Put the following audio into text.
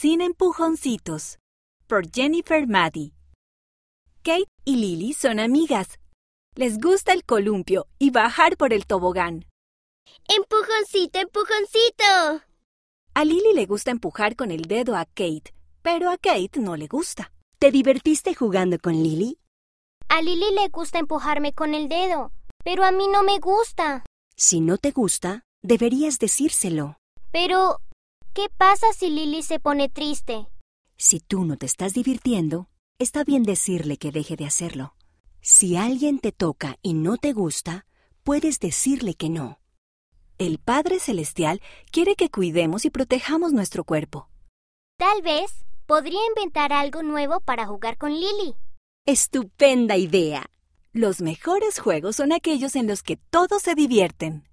Sin empujoncitos. Por Jennifer Maddy. Kate y Lily son amigas. Les gusta el columpio y bajar por el tobogán. Empujoncito, empujoncito. A Lily le gusta empujar con el dedo a Kate, pero a Kate no le gusta. ¿Te divertiste jugando con Lily? A Lily le gusta empujarme con el dedo, pero a mí no me gusta. Si no te gusta, deberías decírselo. Pero, ¿qué pasa si Lily se pone triste? Si tú no te estás divirtiendo, está bien decirle que deje de hacerlo. Si alguien te toca y no te gusta, puedes decirle que no. El Padre Celestial quiere que cuidemos y protejamos nuestro cuerpo. Tal vez podría inventar algo nuevo para jugar con Lily. Estupenda idea. Los mejores juegos son aquellos en los que todos se divierten.